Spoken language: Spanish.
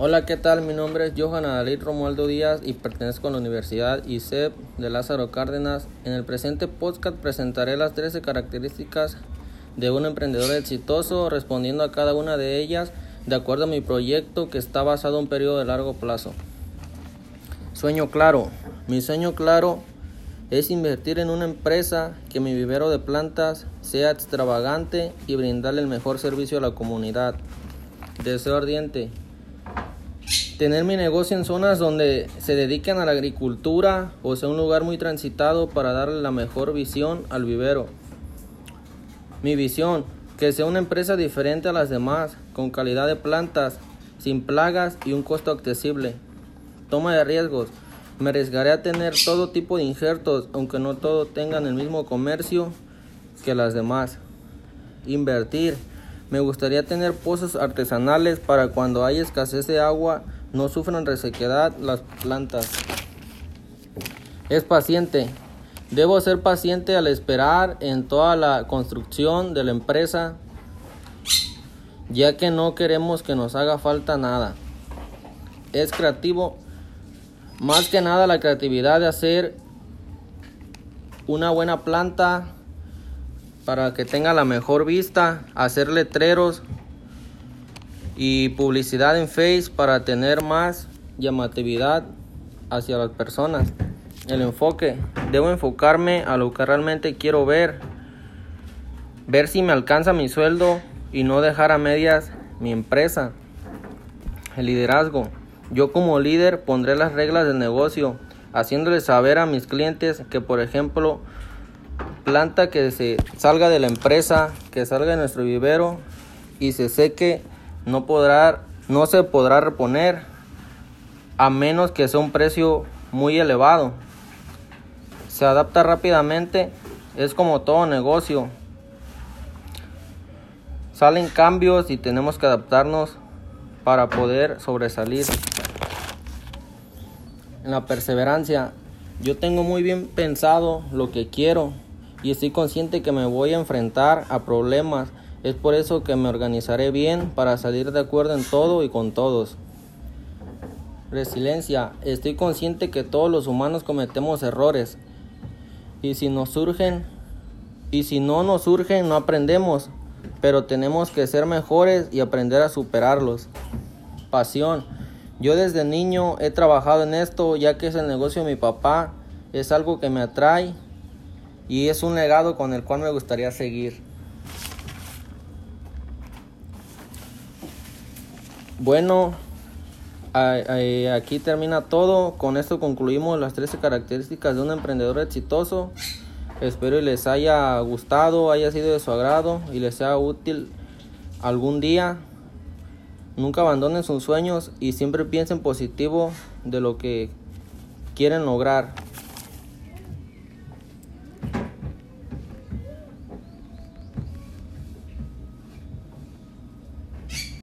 Hola, ¿qué tal? Mi nombre es Johan Adalid Romualdo Díaz y pertenezco a la Universidad ICEP de Lázaro Cárdenas. En el presente podcast presentaré las 13 características de un emprendedor exitoso, respondiendo a cada una de ellas de acuerdo a mi proyecto que está basado en un periodo de largo plazo. Sueño claro. Mi sueño claro es invertir en una empresa que mi vivero de plantas sea extravagante y brindarle el mejor servicio a la comunidad. Deseo ardiente tener mi negocio en zonas donde se dediquen a la agricultura o sea un lugar muy transitado para darle la mejor visión al vivero. Mi visión, que sea una empresa diferente a las demás, con calidad de plantas, sin plagas y un costo accesible. Toma de riesgos. Me arriesgaré a tener todo tipo de injertos, aunque no todos tengan el mismo comercio que las demás. Invertir. Me gustaría tener pozos artesanales para cuando hay escasez de agua no sufran resequedad las plantas. Es paciente. Debo ser paciente al esperar en toda la construcción de la empresa, ya que no queremos que nos haga falta nada. Es creativo. Más que nada la creatividad de hacer una buena planta para que tenga la mejor vista, hacer letreros y publicidad en Face para tener más llamatividad hacia las personas. El enfoque. Debo enfocarme a lo que realmente quiero ver. Ver si me alcanza mi sueldo y no dejar a medias mi empresa. El liderazgo. Yo como líder pondré las reglas del negocio, haciéndole saber a mis clientes que, por ejemplo, planta que se salga de la empresa, que salga de nuestro vivero y se seque no, podrá, no se podrá reponer a menos que sea un precio muy elevado. Se adapta rápidamente, es como todo negocio. Salen cambios y tenemos que adaptarnos para poder sobresalir. En la perseverancia, yo tengo muy bien pensado lo que quiero y estoy consciente que me voy a enfrentar a problemas es por eso que me organizaré bien para salir de acuerdo en todo y con todos. Resiliencia. Estoy consciente que todos los humanos cometemos errores. Y si nos surgen, y si no nos surgen, no aprendemos. Pero tenemos que ser mejores y aprender a superarlos. Pasión. Yo desde niño he trabajado en esto ya que es el negocio de mi papá. Es algo que me atrae y es un legado con el cual me gustaría seguir. Bueno, aquí termina todo. Con esto concluimos las 13 características de un emprendedor exitoso. Espero y les haya gustado, haya sido de su agrado y les sea útil algún día. Nunca abandonen sus sueños y siempre piensen positivo de lo que quieren lograr.